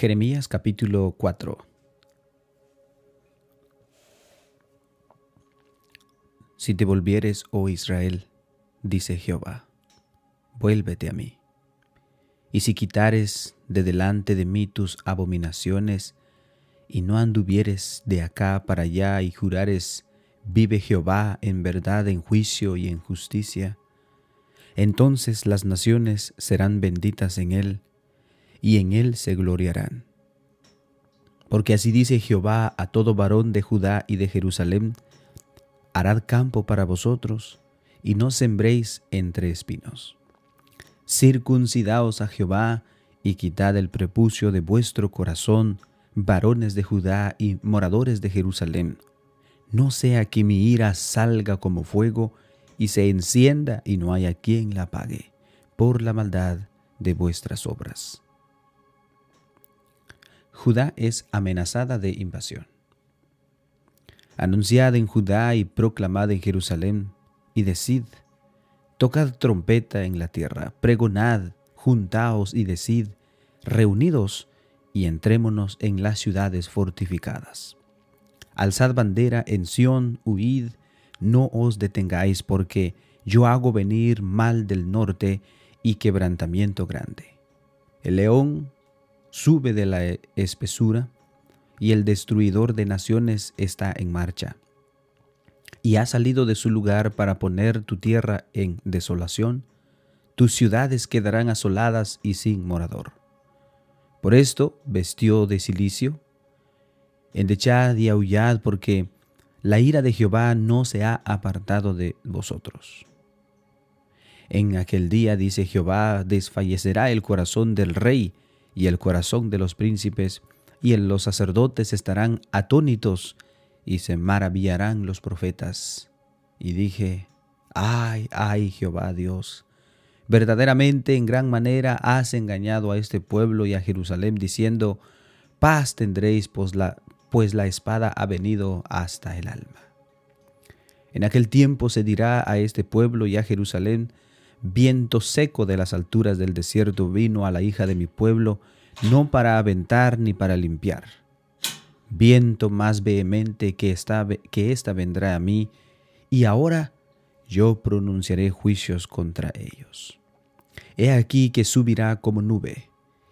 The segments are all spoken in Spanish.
Jeremías capítulo 4 Si te volvieres, oh Israel, dice Jehová, vuélvete a mí. Y si quitares de delante de mí tus abominaciones, y no anduvieres de acá para allá y jurares, vive Jehová en verdad, en juicio y en justicia, entonces las naciones serán benditas en él, y en él se gloriarán. Porque así dice Jehová a todo varón de Judá y de Jerusalén, harad campo para vosotros, y no sembréis entre espinos. Circuncidaos a Jehová, y quitad el prepucio de vuestro corazón, varones de Judá y moradores de Jerusalén. No sea que mi ira salga como fuego, y se encienda y no haya quien la apague, por la maldad de vuestras obras. Judá es amenazada de invasión. Anunciad en Judá y proclamad en Jerusalén, y decid, tocad trompeta en la tierra, pregonad, juntaos y decid, reunidos y entrémonos en las ciudades fortificadas. Alzad bandera en Sión, huid, no os detengáis, porque yo hago venir mal del norte y quebrantamiento grande. El león sube de la espesura y el destruidor de naciones está en marcha. Y ha salido de su lugar para poner tu tierra en desolación, tus ciudades quedarán asoladas y sin morador. Por esto vestió de silicio, endechad y aullad porque la ira de Jehová no se ha apartado de vosotros. En aquel día, dice Jehová, desfallecerá el corazón del rey y el corazón de los príncipes, y en los sacerdotes estarán atónitos, y se maravillarán los profetas. Y dije, ay, ay, Jehová Dios, verdaderamente en gran manera has engañado a este pueblo y a Jerusalén, diciendo, paz tendréis, pues la, pues espada ha venido hasta el alma. En aquel tiempo se dirá a este pueblo y a Jerusalén, viento seco de las alturas del desierto vino a la hija de mi pueblo, no para aventar ni para limpiar. Viento más vehemente que esta, que esta vendrá a mí, y ahora yo pronunciaré juicios contra ellos. He aquí que subirá como nube,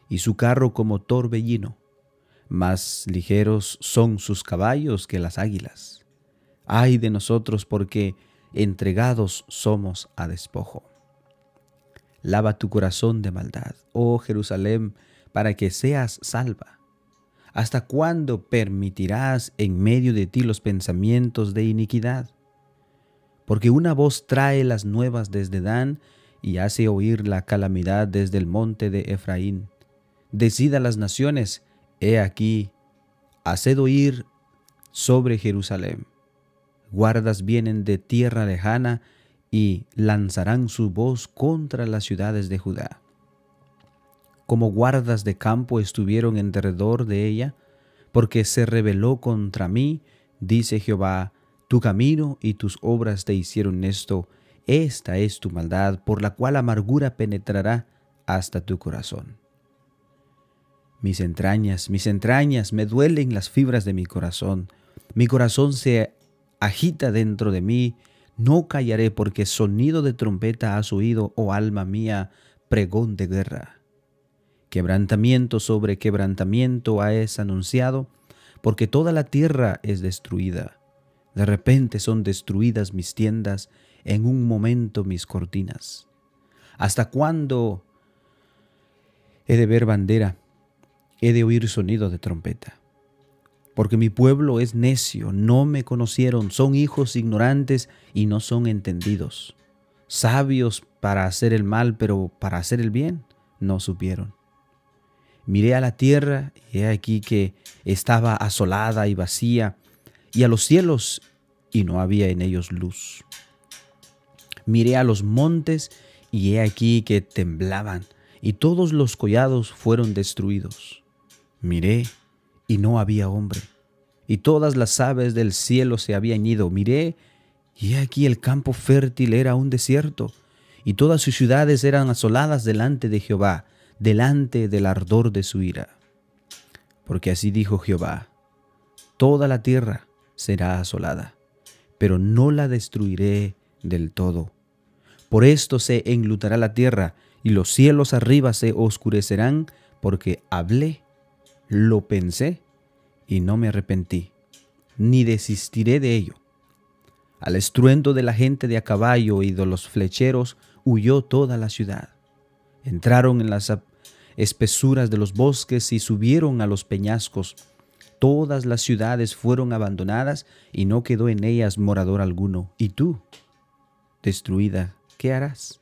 y su carro como torbellino más ligeros son sus caballos que las águilas. Ay de nosotros porque entregados somos a despojo. Lava tu corazón de maldad, oh Jerusalén, para que seas salva. ¿Hasta cuándo permitirás en medio de ti los pensamientos de iniquidad? Porque una voz trae las nuevas desde Dan y hace oír la calamidad desde el monte de Efraín. Decida las naciones, He aquí, haced oír sobre Jerusalén. Guardas vienen de tierra lejana y lanzarán su voz contra las ciudades de Judá. Como guardas de campo estuvieron en derredor de ella, porque se rebeló contra mí, dice Jehová, tu camino y tus obras te hicieron esto, esta es tu maldad, por la cual amargura penetrará hasta tu corazón. Mis entrañas, mis entrañas, me duelen las fibras de mi corazón. Mi corazón se agita dentro de mí. No callaré porque sonido de trompeta has oído, oh alma mía, pregón de guerra. Quebrantamiento sobre quebrantamiento has anunciado, porque toda la tierra es destruida. De repente son destruidas mis tiendas, en un momento mis cortinas. ¿Hasta cuándo he de ver bandera? he de oír sonido de trompeta. Porque mi pueblo es necio, no me conocieron, son hijos ignorantes y no son entendidos. Sabios para hacer el mal, pero para hacer el bien no supieron. Miré a la tierra y he aquí que estaba asolada y vacía, y a los cielos y no había en ellos luz. Miré a los montes y he aquí que temblaban, y todos los collados fueron destruidos. Miré y no había hombre, y todas las aves del cielo se habían ido. Miré y aquí el campo fértil era un desierto, y todas sus ciudades eran asoladas delante de Jehová, delante del ardor de su ira. Porque así dijo Jehová, toda la tierra será asolada, pero no la destruiré del todo. Por esto se enlutará la tierra y los cielos arriba se oscurecerán, porque hablé, lo pensé y no me arrepentí, ni desistiré de ello. Al estruendo de la gente de a caballo y de los flecheros huyó toda la ciudad. Entraron en las espesuras de los bosques y subieron a los peñascos. Todas las ciudades fueron abandonadas y no quedó en ellas morador alguno. ¿Y tú, destruida, qué harás?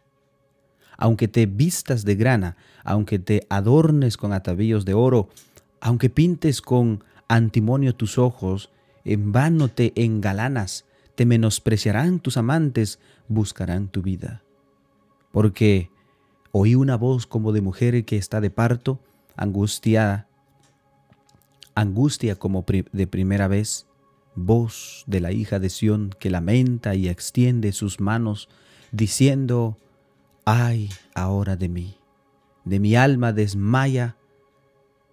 Aunque te vistas de grana, aunque te adornes con atavíos de oro, aunque pintes con antimonio tus ojos, en vano te engalanas, te menospreciarán tus amantes, buscarán tu vida. Porque oí una voz como de mujer que está de parto, angustiada, angustia como de primera vez, voz de la hija de Sión que lamenta y extiende sus manos, diciendo, ay ahora de mí, de mi alma desmaya,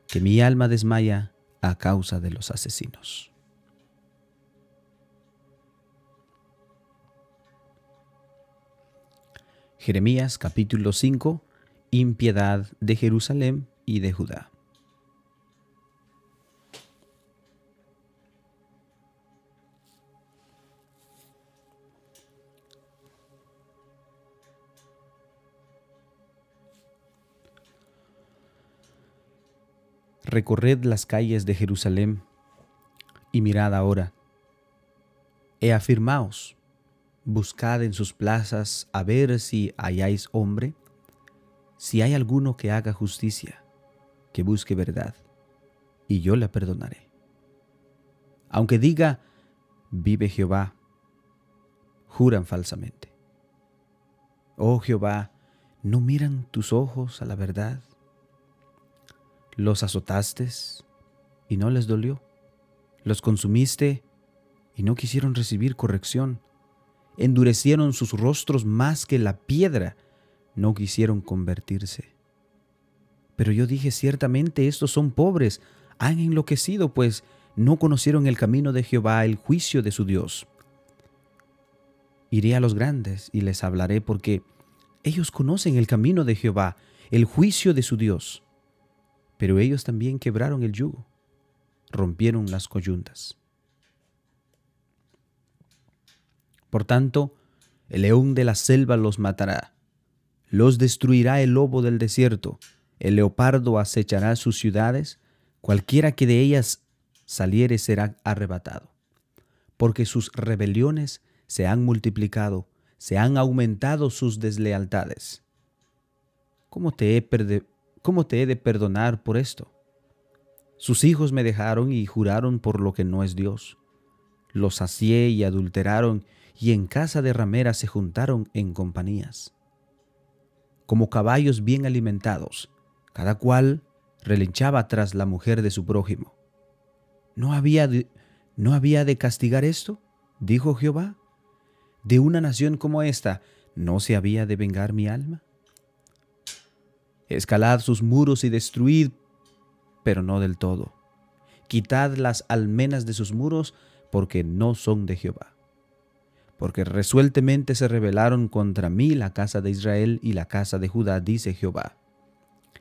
que mi alma desmaya a causa de los asesinos. Jeremías capítulo 5, impiedad de Jerusalén y de Judá. Recorred las calles de Jerusalén y mirad ahora. He afirmaos Buscad en sus plazas a ver si halláis hombre, si hay alguno que haga justicia, que busque verdad, y yo la perdonaré. Aunque diga, vive Jehová, juran falsamente. Oh Jehová, ¿no miran tus ojos a la verdad? Los azotaste y no les dolió. Los consumiste y no quisieron recibir corrección endurecieron sus rostros más que la piedra, no quisieron convertirse. Pero yo dije, ciertamente estos son pobres, han enloquecido, pues no conocieron el camino de Jehová, el juicio de su Dios. Iré a los grandes y les hablaré porque ellos conocen el camino de Jehová, el juicio de su Dios. Pero ellos también quebraron el yugo, rompieron las coyuntas. Por tanto, el león de la selva los matará, los destruirá el lobo del desierto, el leopardo acechará sus ciudades, cualquiera que de ellas saliere será arrebatado, porque sus rebeliones se han multiplicado, se han aumentado sus deslealtades. ¿Cómo te he, cómo te he de perdonar por esto? Sus hijos me dejaron y juraron por lo que no es Dios. Los sacié y adulteraron y en casa de rameras se juntaron en compañías. Como caballos bien alimentados, cada cual relinchaba tras la mujer de su prójimo. ¿No había de, ¿No había de castigar esto? dijo Jehová. ¿De una nación como esta no se había de vengar mi alma? Escalad sus muros y destruid, pero no del todo. Quitad las almenas de sus muros, porque no son de Jehová porque resueltamente se rebelaron contra mí la casa de Israel y la casa de Judá, dice Jehová.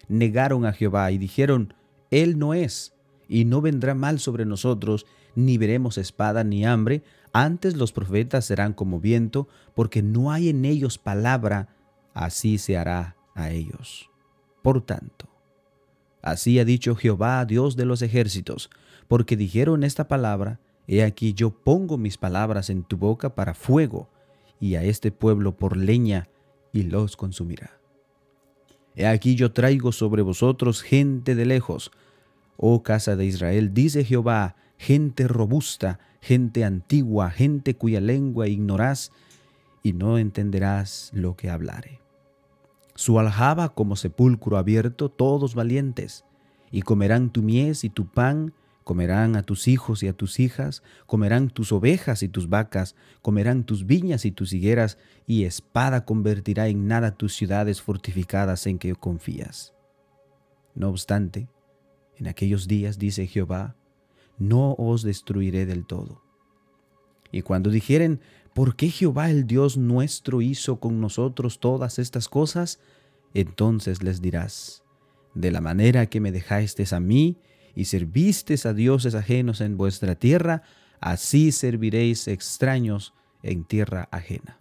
Negaron a Jehová y dijeron, Él no es, y no vendrá mal sobre nosotros, ni veremos espada ni hambre, antes los profetas serán como viento, porque no hay en ellos palabra, así se hará a ellos. Por tanto, así ha dicho Jehová, Dios de los ejércitos, porque dijeron esta palabra, He aquí yo pongo mis palabras en tu boca para fuego, y a este pueblo por leña, y los consumirá. He aquí yo traigo sobre vosotros gente de lejos, oh casa de Israel, dice Jehová, gente robusta, gente antigua, gente cuya lengua ignorás, y no entenderás lo que hablare. Su aljaba como sepulcro abierto, todos valientes, y comerán tu mies y tu pan, Comerán a tus hijos y a tus hijas, comerán tus ovejas y tus vacas, comerán tus viñas y tus higueras, y espada convertirá en nada tus ciudades fortificadas en que confías. No obstante, En aquellos días, dice Jehová, no os destruiré del todo. Y cuando dijeren, ¿por qué Jehová el Dios nuestro hizo con nosotros todas estas cosas? Entonces les dirás, de la manera que me dejasteis a mí y servistes a dioses ajenos en vuestra tierra, así serviréis extraños en tierra ajena.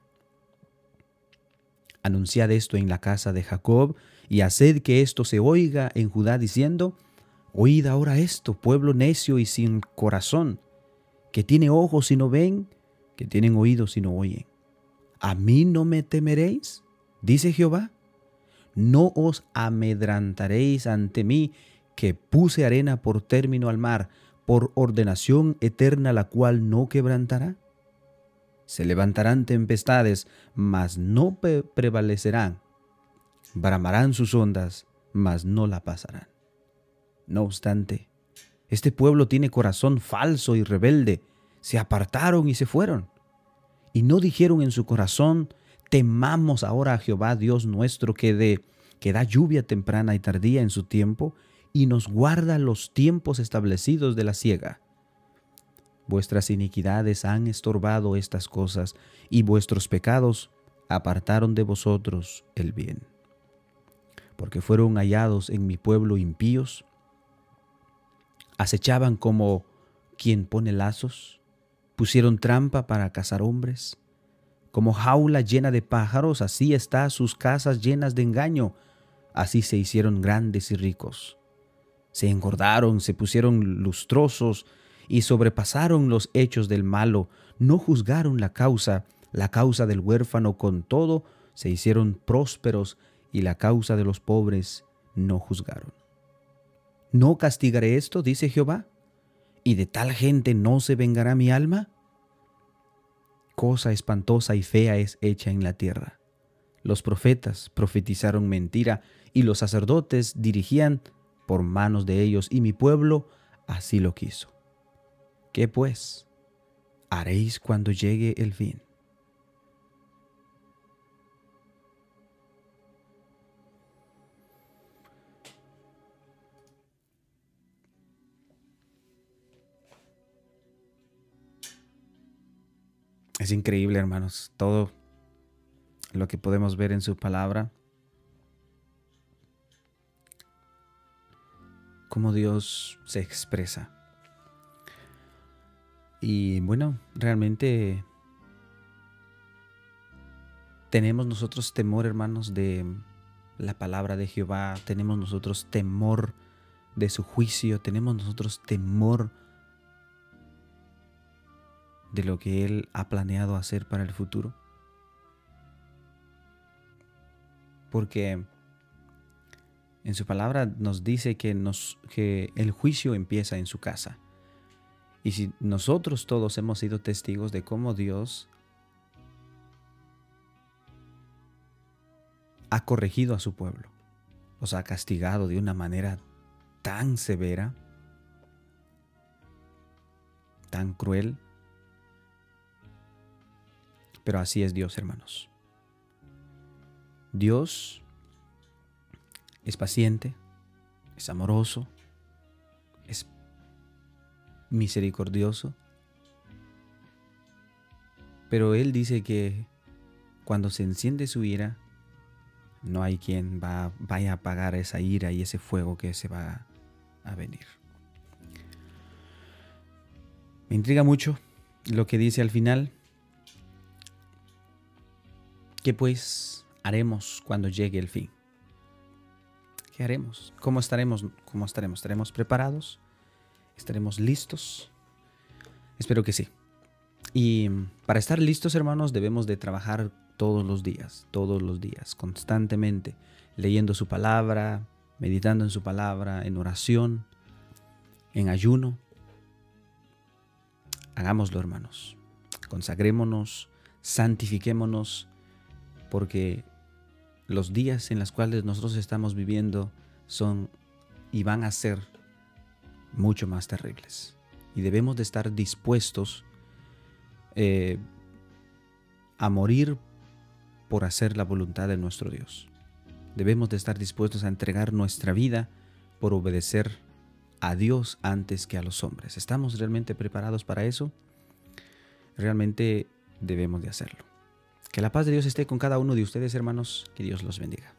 Anunciad esto en la casa de Jacob y haced que esto se oiga en Judá diciendo, Oíd ahora esto, pueblo necio y sin corazón, que tiene ojos y no ven, que tienen oídos y no oyen. ¿A mí no me temeréis? dice Jehová. No os amedrantaréis ante mí, que puse arena por término al mar, por ordenación eterna la cual no quebrantará. Se levantarán tempestades, mas no prevalecerán. Bramarán sus ondas, mas no la pasarán. No obstante, este pueblo tiene corazón falso y rebelde. Se apartaron y se fueron. Y no dijeron en su corazón, temamos ahora a Jehová Dios nuestro que, que da lluvia temprana y tardía en su tiempo y nos guarda los tiempos establecidos de la siega. Vuestras iniquidades han estorbado estas cosas y vuestros pecados apartaron de vosotros el bien. Porque fueron hallados en mi pueblo impíos, acechaban como quien pone lazos, pusieron trampa para cazar hombres. Como jaula llena de pájaros, así está sus casas llenas de engaño, así se hicieron grandes y ricos. Se engordaron, se pusieron lustrosos y sobrepasaron los hechos del malo, no juzgaron la causa, la causa del huérfano con todo, se hicieron prósperos y la causa de los pobres no juzgaron. ¿No castigaré esto? dice Jehová. ¿Y de tal gente no se vengará mi alma? Cosa espantosa y fea es hecha en la tierra. Los profetas profetizaron mentira y los sacerdotes dirigían por manos de ellos y mi pueblo así lo quiso. ¿Qué pues haréis cuando llegue el fin? Es increíble, hermanos, todo lo que podemos ver en su palabra. cómo Dios se expresa. Y bueno, realmente tenemos nosotros temor, hermanos, de la palabra de Jehová, tenemos nosotros temor de su juicio, tenemos nosotros temor de lo que Él ha planeado hacer para el futuro. Porque en su palabra nos dice que, nos, que el juicio empieza en su casa. Y si nosotros todos hemos sido testigos de cómo Dios ha corregido a su pueblo, los ha castigado de una manera tan severa, tan cruel, pero así es Dios, hermanos. Dios es paciente, es amoroso, es misericordioso. Pero Él dice que cuando se enciende su ira, no hay quien va, vaya a apagar esa ira y ese fuego que se va a venir. Me intriga mucho lo que dice al final. ¿Qué pues haremos cuando llegue el fin? ¿Qué haremos? ¿Cómo estaremos? ¿Cómo estaremos? ¿Estaremos preparados? ¿Estaremos listos? Espero que sí. Y para estar listos, hermanos, debemos de trabajar todos los días, todos los días, constantemente, leyendo su palabra, meditando en su palabra, en oración, en ayuno. Hagámoslo, hermanos. Consagrémonos, santifiquémonos, porque los días en los cuales nosotros estamos viviendo son y van a ser mucho más terribles. Y debemos de estar dispuestos eh, a morir por hacer la voluntad de nuestro Dios. Debemos de estar dispuestos a entregar nuestra vida por obedecer a Dios antes que a los hombres. ¿Estamos realmente preparados para eso? Realmente debemos de hacerlo. Que la paz de Dios esté con cada uno de ustedes, hermanos. Que Dios los bendiga.